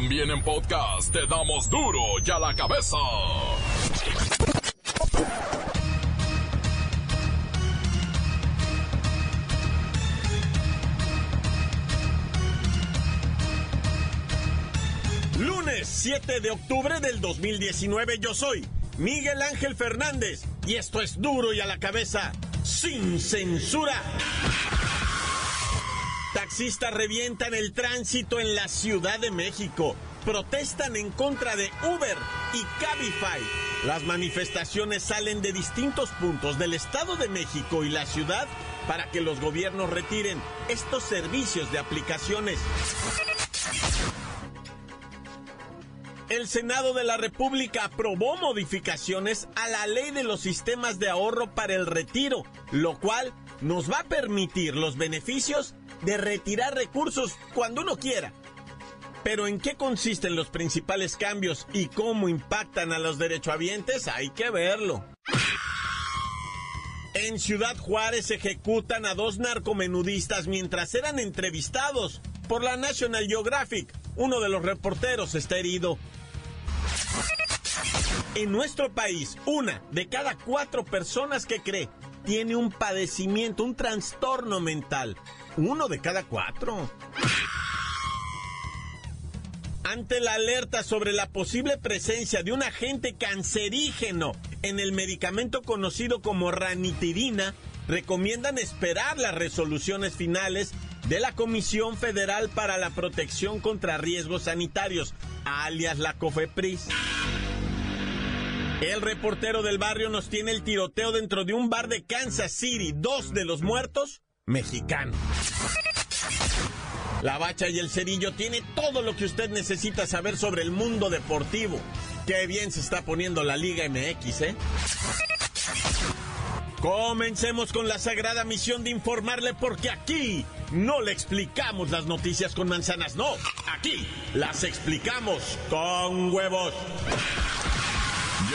También en podcast te damos duro y a la cabeza. Lunes 7 de octubre del 2019 yo soy Miguel Ángel Fernández y esto es duro y a la cabeza sin censura. Taxistas revientan el tránsito en la Ciudad de México. Protestan en contra de Uber y Cabify. Las manifestaciones salen de distintos puntos del Estado de México y la ciudad para que los gobiernos retiren estos servicios de aplicaciones. El Senado de la República aprobó modificaciones a la ley de los sistemas de ahorro para el retiro, lo cual nos va a permitir los beneficios de retirar recursos cuando uno quiera. Pero ¿en qué consisten los principales cambios y cómo impactan a los derechohabientes? Hay que verlo. En Ciudad Juárez ejecutan a dos narcomenudistas mientras eran entrevistados por la National Geographic. Uno de los reporteros está herido. En nuestro país, una de cada cuatro personas que cree tiene un padecimiento, un trastorno mental. Uno de cada cuatro. Ante la alerta sobre la posible presencia de un agente cancerígeno en el medicamento conocido como ranitidina, recomiendan esperar las resoluciones finales de la Comisión Federal para la Protección contra Riesgos Sanitarios, alias la COFEPRIS. El reportero del barrio nos tiene el tiroteo dentro de un bar de Kansas City, dos de los muertos mexicanos. La bacha y el cerillo tiene todo lo que usted necesita saber sobre el mundo deportivo. Qué bien se está poniendo la Liga MX, ¿eh? Comencemos con la sagrada misión de informarle porque aquí no le explicamos las noticias con manzanas, no, aquí las explicamos con huevos.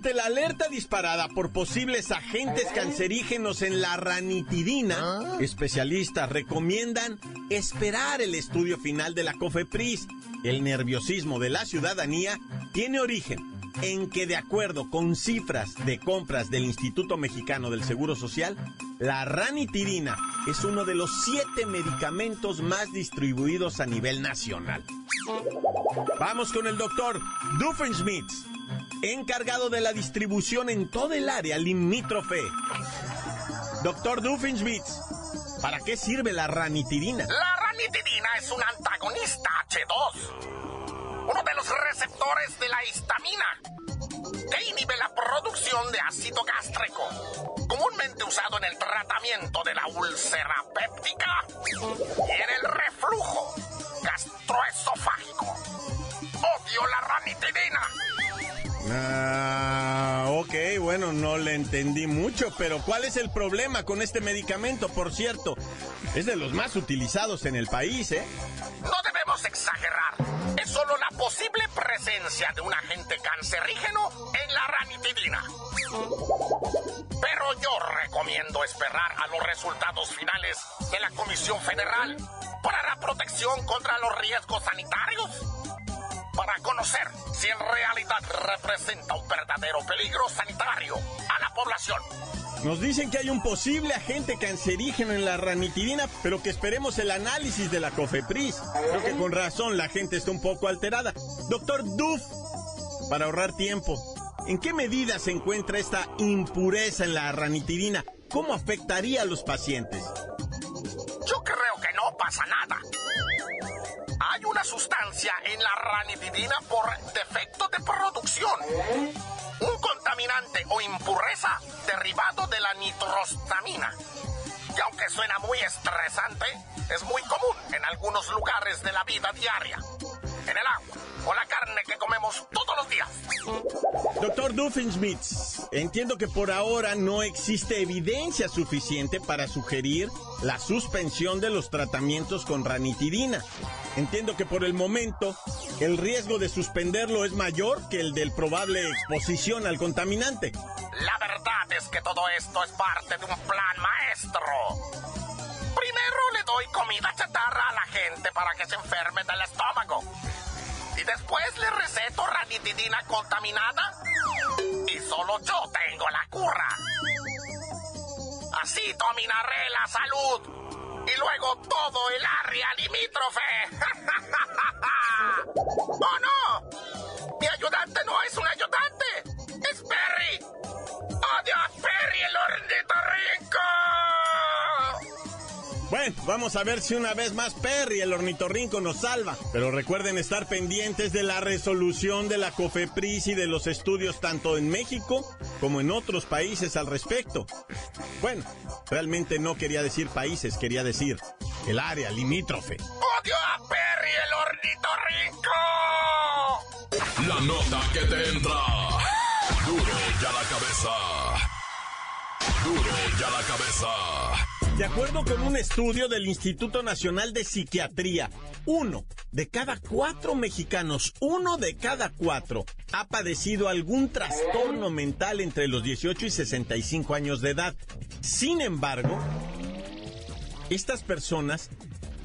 Ante la alerta disparada por posibles agentes cancerígenos en la ranitidina, especialistas recomiendan esperar el estudio final de la COFEPRIS. El nerviosismo de la ciudadanía tiene origen en que de acuerdo con cifras de compras del Instituto Mexicano del Seguro Social, la ranitidina es uno de los siete medicamentos más distribuidos a nivel nacional. Vamos con el doctor Duffenschmidt, encargado de la distribución en todo el área limítrofe. Doctor Duffenschmidt, ¿para qué sirve la ranitidina? La ranitidina es un antagonista H2, uno de los receptores de la histamina, que inhibe la producción de ácido gástrico, comúnmente usado en el tratamiento de la úlcera péptica y en el reflujo gastroesofágico. Odio la ranitidina. Ah, ok, bueno, no le entendí mucho, pero ¿cuál es el problema con este medicamento? Por cierto, es de los más utilizados en el país, ¿eh? No debemos exagerar. Es solo la posible presencia de un agente cancerígeno en la ranitidina. Pero yo recomiendo esperar a los resultados finales de la Comisión Federal para la protección contra los riesgos sanitarios. Para conocer si en realidad representa un verdadero peligro sanitario a la población. Nos dicen que hay un posible agente cancerígeno en la ranitidina, pero que esperemos el análisis de la COFEPRIS. Creo que con razón la gente está un poco alterada. Doctor Duff, para ahorrar tiempo, ¿en qué medida se encuentra esta impureza en la ranitidina? ¿Cómo afectaría a los pacientes? Yo creo que no pasa nada. Hay una sustancia en la ranitidina por defecto de producción. Un contaminante o impureza derivado de la nitrostamina. Y aunque suena muy estresante, es muy común en algunos lugares de la vida diaria. En el agua o la carne que comemos todos los días. Doctor Duffensmith, entiendo que por ahora no existe evidencia suficiente para sugerir la suspensión de los tratamientos con ranitidina. Entiendo que por el momento el riesgo de suspenderlo es mayor que el del probable exposición al contaminante. La verdad es que todo esto es parte de un plan maestro. Primero le doy comida chatarra a la gente para que se enferme del estómago. Y después le receto ranitidina contaminada. Y solo yo tengo la curra. Así dominaré la salud. Y luego todo el área limítrofe. ¡Oh no! Mi ayudante no es un vamos a ver si una vez más Perry, el ornitorrinco, nos salva. Pero recuerden estar pendientes de la resolución de la COFEPRIS y de los estudios tanto en México como en otros países al respecto. Bueno, realmente no quería decir países, quería decir el área limítrofe. ¡Odio a Perry el ornitorrinco! La nota que te entra. Duro ya la cabeza. Duro ya la cabeza. De acuerdo con un estudio del Instituto Nacional de Psiquiatría, uno de cada cuatro mexicanos, uno de cada cuatro, ha padecido algún trastorno mental entre los 18 y 65 años de edad. Sin embargo, estas personas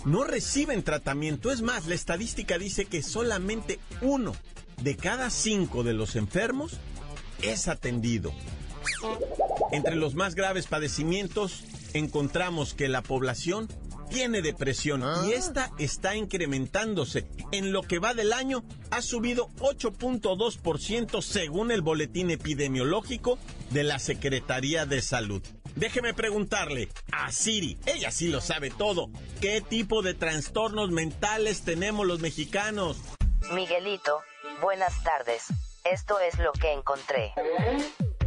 no reciben tratamiento. Es más, la estadística dice que solamente uno de cada cinco de los enfermos es atendido. Entre los más graves padecimientos encontramos que la población tiene depresión y esta está incrementándose. En lo que va del año ha subido 8.2% según el boletín epidemiológico de la Secretaría de Salud. Déjeme preguntarle a Siri, ella sí lo sabe todo, ¿qué tipo de trastornos mentales tenemos los mexicanos? Miguelito, buenas tardes. Esto es lo que encontré.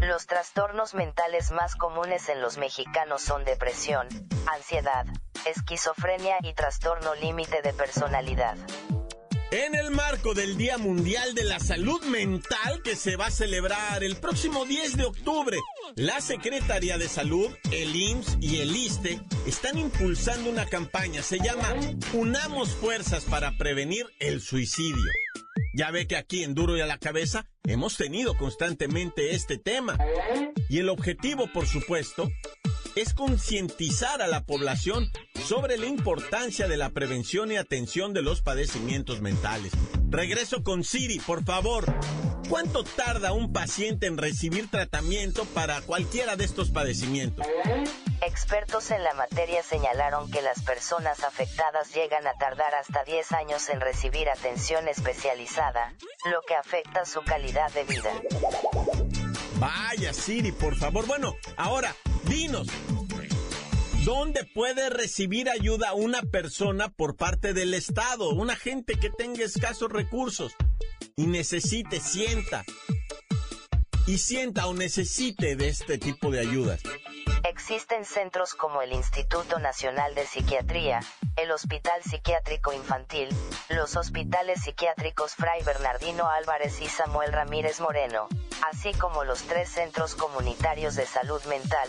Los trastornos mentales más comunes en los mexicanos son depresión, ansiedad, esquizofrenia y trastorno límite de personalidad. En el marco del Día Mundial de la Salud Mental que se va a celebrar el próximo 10 de octubre, la Secretaría de Salud, el IMSS y el ISTE están impulsando una campaña, se llama Unamos Fuerzas para Prevenir el Suicidio. Ya ve que aquí en Duro y a la Cabeza hemos tenido constantemente este tema. Y el objetivo, por supuesto, es concientizar a la población sobre la importancia de la prevención y atención de los padecimientos mentales. Regreso con Siri, por favor. ¿Cuánto tarda un paciente en recibir tratamiento para cualquiera de estos padecimientos? Expertos en la materia señalaron que las personas afectadas llegan a tardar hasta 10 años en recibir atención especializada, lo que afecta su calidad de vida. Vaya, Siri, por favor. Bueno, ahora, dinos. ¿Dónde puede recibir ayuda una persona por parte del Estado? Una gente que tenga escasos recursos y necesite, sienta. Y sienta o necesite de este tipo de ayudas. Existen centros como el Instituto Nacional de Psiquiatría, el Hospital Psiquiátrico Infantil, los hospitales psiquiátricos Fray Bernardino Álvarez y Samuel Ramírez Moreno, así como los tres centros comunitarios de salud mental,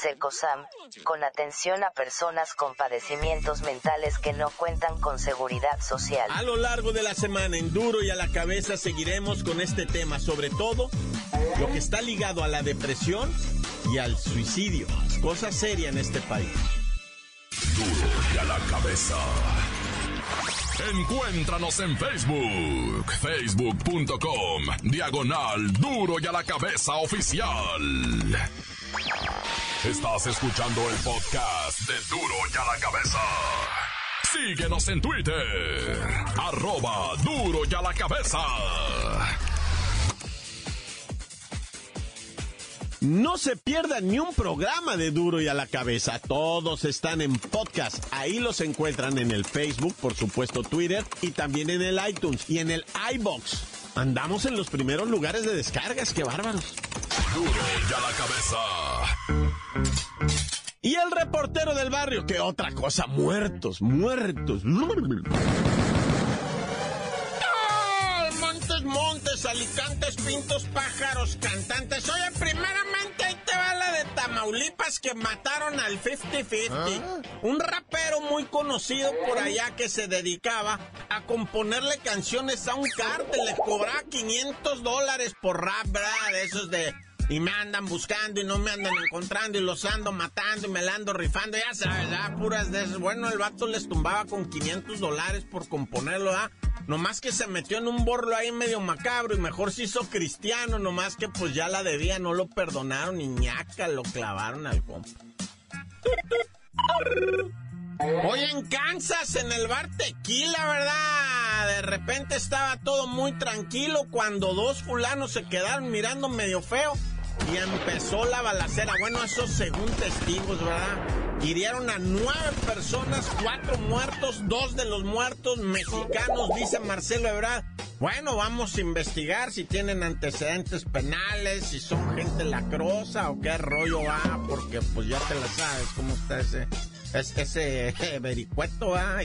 SECOSAM, con atención a personas con padecimientos mentales que no cuentan con seguridad social. A lo largo de la semana en Duro y a la cabeza seguiremos con este tema, sobre todo lo que está ligado a la depresión y al suicidio, cosa seria en este país. Duro y a la cabeza. Encuéntranos en Facebook, facebook.com, diagonal Duro y a la cabeza oficial. Estás escuchando el podcast de Duro y a la cabeza. Síguenos en Twitter, arroba Duro y a la cabeza. No se pierdan ni un programa de Duro y a la cabeza. Todos están en podcast. Ahí los encuentran en el Facebook, por supuesto Twitter y también en el iTunes y en el iBox. Andamos en los primeros lugares de descargas, qué bárbaros. Duro y a la cabeza. Y el reportero del barrio, qué otra cosa, muertos, muertos. Montes, Alicantes, Pintos, Pájaros, Cantantes. Oye, primeramente ahí te va la de Tamaulipas que mataron al 50-50. ¿Ah? Un rapero muy conocido por allá que se dedicaba a componerle canciones a un cártel. Le cobraba 500 dólares por rap, ¿verdad? De esos de y me andan buscando y no me andan encontrando y los ando matando y me la ando rifando, ya sabes, ¿ah? puras de esas. Bueno, el vato les tumbaba con 500 dólares por componerlo, ¿ah? Nomás que se metió en un borlo ahí medio macabro y mejor se hizo cristiano, nomás que pues ya la debía, no lo perdonaron y ñaca, lo clavaron al compa. Hoy en Kansas, en el bar Tequila, ¿verdad? De repente estaba todo muy tranquilo cuando dos fulanos se quedaron mirando medio feo y empezó la balacera. Bueno, esos según testigos, ¿verdad? Hirieron a nueve personas, cuatro muertos, dos de los muertos mexicanos, dice Marcelo Ebrard. Bueno, vamos a investigar si tienen antecedentes penales, si son gente lacrosa o qué rollo va, porque pues ya te la sabes cómo está ese, ese, ese vericueto, ¿ah?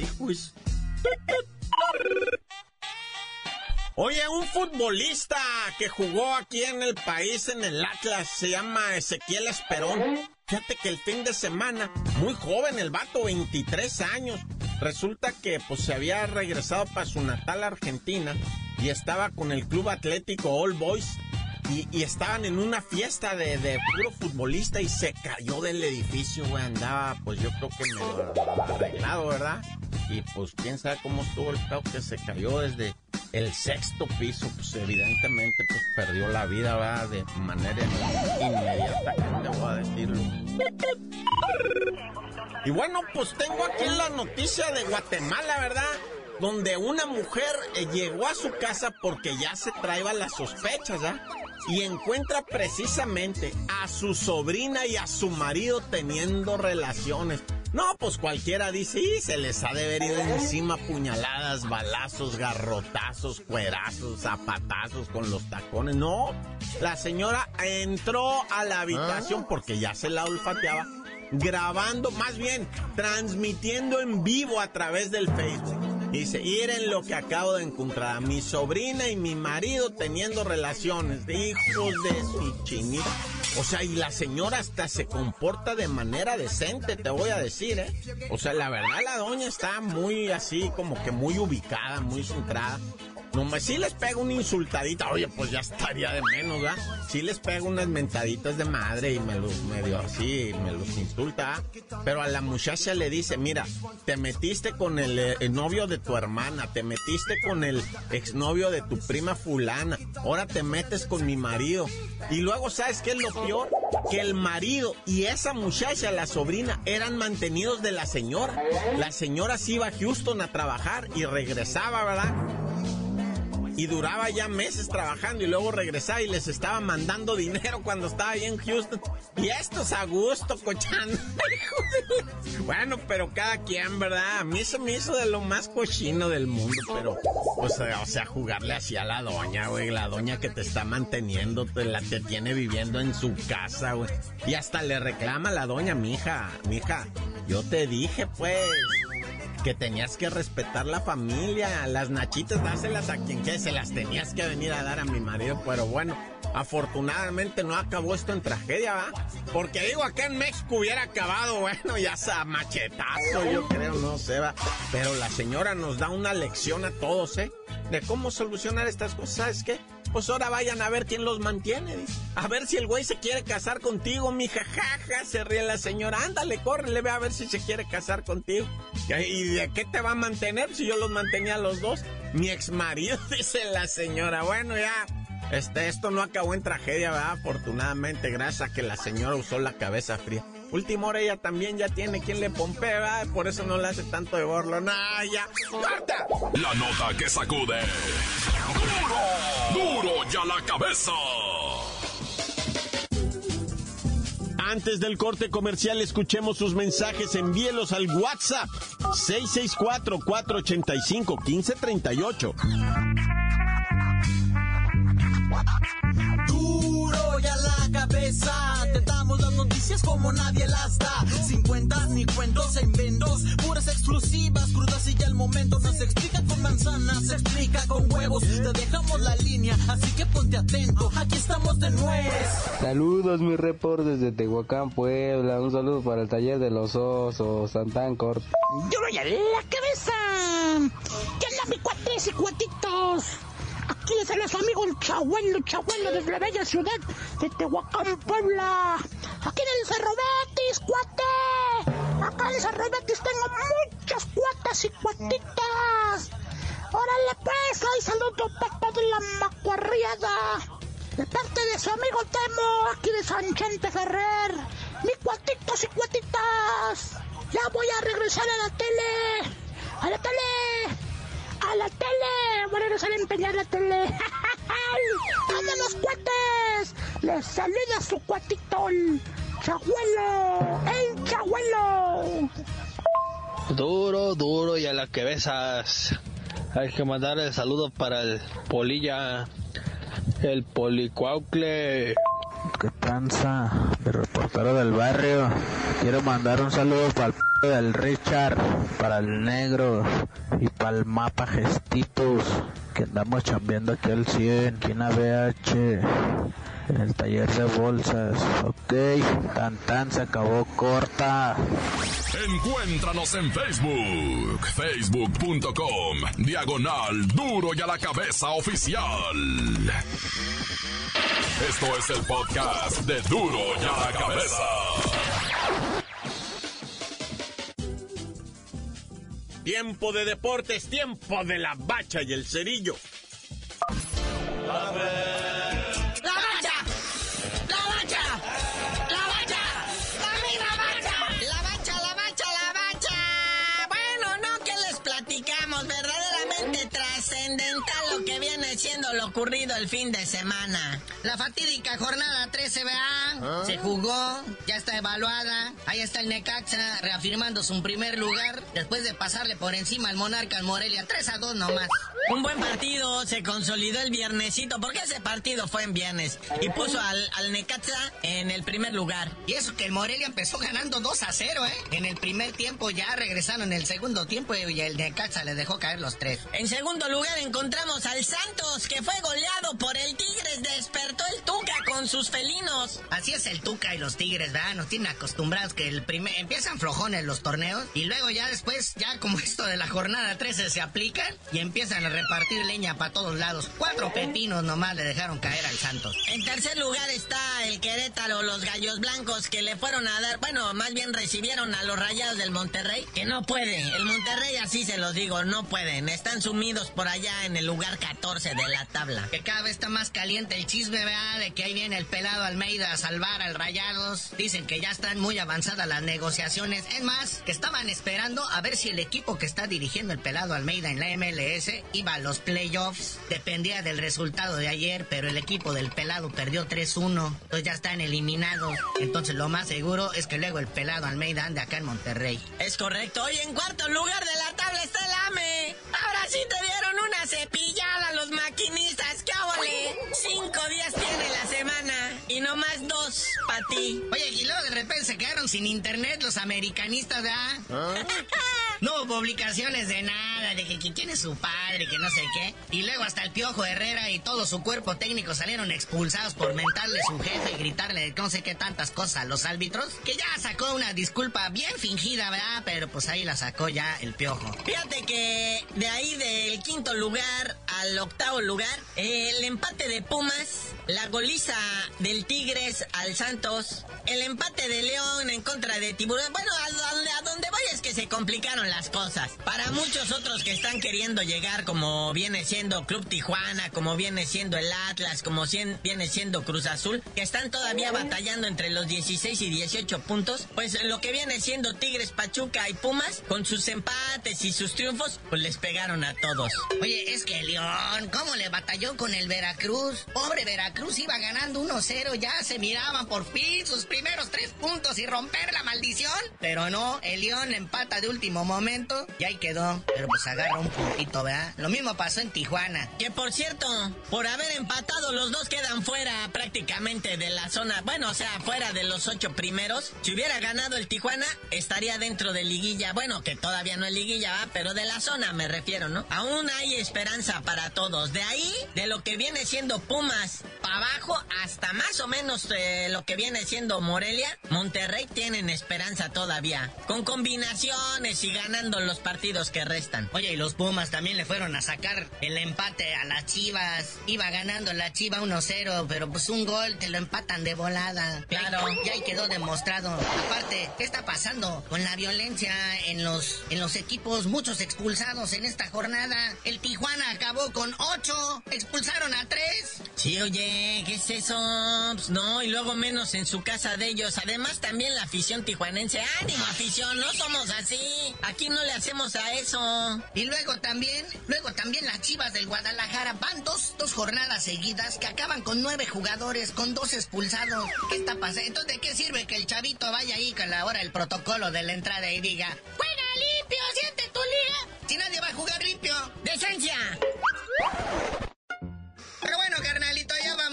Oye, un futbolista que jugó aquí en el país, en el Atlas, se llama Ezequiel Esperón. Fíjate que el fin de semana, muy joven el vato, 23 años, resulta que pues se había regresado para su natal Argentina y estaba con el Club Atlético All Boys y, estaban en una fiesta de, de, puro futbolista y se cayó del edificio, güey. Andaba, pues yo creo que me arreglado, ¿verdad? Y pues quién sabe cómo estuvo el pedo que se cayó desde el sexto piso, pues evidentemente pues perdió la vida, ¿verdad? De manera inmediata, te voy a decirlo. Y bueno, pues tengo aquí la noticia de Guatemala, ¿verdad? Donde una mujer eh, llegó a su casa porque ya se traía las sospechas, ¿ah? Y encuentra precisamente a su sobrina y a su marido teniendo relaciones. No, pues cualquiera dice, y se les ha de ido encima puñaladas, balazos, garrotazos, cuerazos, zapatazos con los tacones. No, la señora entró a la habitación ah. porque ya se la olfateaba, grabando, más bien, transmitiendo en vivo a través del Facebook. Dice, miren lo que acabo de encontrar, mi sobrina y mi marido teniendo relaciones, de hijos de su chinita. O sea, y la señora hasta se comporta de manera decente, te voy a decir, ¿eh? O sea, la verdad la doña está muy así, como que muy ubicada, muy centrada. No, si les pego una insultadita, oye, pues ya estaría de menos, ¿verdad? Si les pego unas mentaditas de madre y me los medio así, me los insulta, pero a la muchacha le dice, mira, te metiste con el, eh, el, novio de tu hermana, te metiste con el exnovio de tu prima fulana, ahora te metes con mi marido. Y luego, ¿sabes qué es lo peor? Que el marido y esa muchacha, la sobrina, eran mantenidos de la señora. La señora se iba a Houston a trabajar y regresaba, ¿verdad? Y duraba ya meses trabajando y luego regresaba y les estaba mandando dinero cuando estaba ahí en Houston. Y esto es a gusto, cochando. bueno, pero cada quien, ¿verdad? A mí se me hizo de lo más cochino del mundo, pero, pues, o sea, jugarle así a la doña, güey. La doña que te está manteniendo, te, la te tiene viviendo en su casa, güey. Y hasta le reclama a la doña, mija, mija, yo te dije, pues que tenías que respetar la familia, las nachitas, dáselas a quien que se las tenías que venir a dar a mi marido, pero bueno, afortunadamente no acabó esto en tragedia, ¿va? Porque digo, acá en México hubiera acabado, bueno, ya sea machetazo, yo creo, no sé, va. Pero la señora nos da una lección a todos, ¿eh? De cómo solucionar estas cosas, ¿sabes qué? Pues ahora vayan a ver quién los mantiene. A ver si el güey se quiere casar contigo, mi jajaja, se ríe la señora. Ándale, córrele, ve a ver si se quiere casar contigo. ¿Y de qué te va a mantener si yo los mantenía a los dos? Mi ex marido, dice la señora. Bueno, ya. Este, esto no acabó en tragedia, ¿verdad? Afortunadamente, gracias a que la señora usó la cabeza fría. Última hora ella también ya tiene quien le pompea. Por eso no le hace tanto de borlo. ¡Nah, ya! ¡Corta! La nota que sacude. ¡Duro! ¡Duro ya la cabeza! Antes del corte comercial, escuchemos sus mensajes. Envíelos al WhatsApp 664-485-1538. Noticias como nadie las da. Sin cuentas ni cuentos en vendos, puras exclusivas, crudas y ya el momento. No se explica con manzanas, se explica con huevos. Te dejamos la línea, así que ponte atento. Aquí estamos de nuez. Saludos, mi report desde Tehuacán, Puebla. Un saludo para el taller de los osos, Santancor. Yo voy a la cabeza. ¿Qué onda, mi cuates y cuatitos? Aquí les habla su amigo el Chabuelo, Chabuelo desde la bella ciudad de Tehuacán, Puebla. Aquí en el Cerro Betis, cuate. Acá en el Cerro Betis tengo muchas cuatas y cuatitas. Órale pues, ahí saludo para de la macuarriada. De parte de su amigo Temo, aquí de San Chente Ferrer. Mi cuatitos y cuatitas. Ya voy a regresar a la tele. A la tele. A la tele. A regresar a empeñar la tele. los cuates! Les saluda su cuatito, el chabuelo. ¡El chabuelo! Duro, duro y a la que besas. Hay que mandar el saludo para el Polilla, el Policuaucle. ¿Qué tranza? El reportero del barrio. Quiero mandar un saludo para el del Richard, para el negro y para el mapa Gestitos. Que andamos chambeando aquí al 100, aquí en ABH, en el taller de bolsas. Ok, tan tan se acabó corta. Encuéntranos en Facebook, facebook.com, diagonal duro y a la cabeza oficial. Esto es el podcast de duro y a la cabeza. Tiempo de deportes, tiempo de la bacha y el cerillo. ¡La siendo lo ocurrido el fin de semana. La fatídica jornada 13 BA se jugó, ya está evaluada. Ahí está el Necaxa reafirmando su primer lugar después de pasarle por encima al Monarca al Morelia 3 a 2 nomás. Un buen partido, se consolidó el viernesito, porque ese partido fue en viernes. Y puso al, al Necaxa en el primer lugar. Y eso que el Morelia empezó ganando 2 a 0, ¿eh? En el primer tiempo ya regresaron en el segundo tiempo y el Necaxa le dejó caer los tres. En segundo lugar encontramos al Santos, que fue goleado por el Tigres. Despertó el Tuca con sus felinos. Así es el Tuca y los Tigres, ¿verdad? Nos tienen acostumbrados que el primer empiezan flojones los torneos y luego ya después, ya como esto de la jornada 13 se aplican y empiezan a repartir leña para todos lados. Cuatro pepinos nomás le dejaron caer al Santos. En tercer lugar está el Querétaro, los Gallos Blancos, que le fueron a dar, bueno, más bien recibieron a los Rayados del Monterrey, que no puede. El Monterrey, así se los digo, no pueden. Están sumidos por allá en el lugar 14 de la tabla. Que cada vez está más caliente el chisme, ¿verdad? De que ahí viene el pelado Almeida a salvar al Rayados. Dicen que ya están muy avanzadas las negociaciones. Es más, que estaban esperando a ver si el equipo que está dirigiendo el pelado Almeida en la MLS iba a los playoffs. Dependía del resultado de ayer, pero el equipo del pelado perdió 3-1. Entonces ya están eliminados. Entonces lo más seguro es que luego el pelado Almeida ande acá en Monterrey. Es correcto. Hoy en cuarto lugar de la tabla está el AME. Ahora sí te dieron una cepillada los maquinistas. ¡Qué ole! Cinco días tiene la semana y no más dos para ti. Oye, y luego de repente se quedaron sin internet los americanistas, ¿verdad? No hubo publicaciones de nada, de que, que quién es su padre, que no sé qué. Y luego hasta el Piojo Herrera y todo su cuerpo técnico salieron expulsados por mentarle a su jefe y gritarle no sé qué tantas cosas a los árbitros. Que ya sacó una disculpa bien fingida, ¿verdad? Pero pues ahí la sacó ya el Piojo. Fíjate que de ahí del quinto lugar al octavo lugar, el empate de Pumas, la goliza del Tigres al Santos, el empate de León en contra de Tiburón. Bueno, a donde, a donde voy es que se complicaron las cosas. Para muchos otros que están queriendo llegar, como viene siendo Club Tijuana, como viene siendo el Atlas, como cien- viene siendo Cruz Azul, que están todavía batallando entre los 16 y 18 puntos, pues lo que viene siendo Tigres, Pachuca y Pumas, con sus empates y sus triunfos, pues les pegaron a todos. Oye, es que León, ¿cómo le batalló con el Veracruz? Pobre Veracruz iba ganando 1-0, ya se miraban por fin sus primeros tres puntos y romper la maldición. Pero no, el León empata de último momento y ahí quedó. Pero pues agarra un ¿verdad? Lo mismo pasó en Tijuana. Que por cierto, por haber empatado, los dos quedan fuera prácticamente de la zona. Bueno, o sea, fuera de los ocho primeros. Si hubiera ganado el Tijuana, estaría dentro de liguilla. Bueno, que todavía no es liguilla, ¿va? Pero de la zona me refiero, ¿no? Aún hay esperanza para todos. De ahí, de lo que viene siendo Pumas abajo, hasta más o menos eh, lo que viene siendo Morelia, Monterrey tienen esperanza todavía. Con combinaciones y ganando los partidos que restan. Oye, y los Pumas también le fueron a sacar el empate a las Chivas. Iba ganando la Chiva 1-0, pero pues un gol te lo empatan de volada. Claro, ya ahí quedó demostrado. Aparte, ¿qué está pasando con la violencia en los, en los equipos? Muchos expulsados en esta jornada. El Tijuana acabó con 8, expulsaron a 3. Sí, oye, ¿qué es eso? Pues no, y luego menos en su casa de ellos. Además, también la afición tijuanense. ¡Ánimo, afición! No somos así. Aquí no le hacemos a eso. Y luego también, luego también las chivas del Guadalajara van dos, dos jornadas seguidas que acaban con nueve jugadores, con dos expulsados. ¿Qué está pasando? Entonces, ¿de qué sirve que el chavito vaya ahí con la hora el protocolo de la entrada y diga, ¡Juega limpio! ¡Siente tu liga! Si nadie va a jugar limpio. ¡Decencia!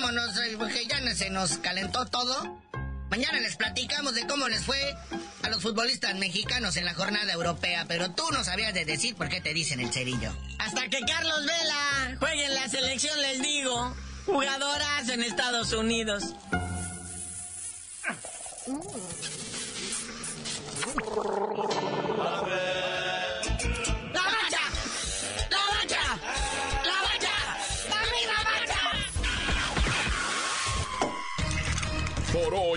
Vámonos, eh, porque ya se nos calentó todo. Mañana les platicamos de cómo les fue a los futbolistas mexicanos en la jornada europea, pero tú no sabías de decir por qué te dicen el cerillo. Hasta que Carlos Vela juegue en la selección, les digo. Jugadoras en Estados Unidos.